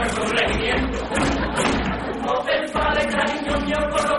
nuestro regimiento. No pensar en cariño mío por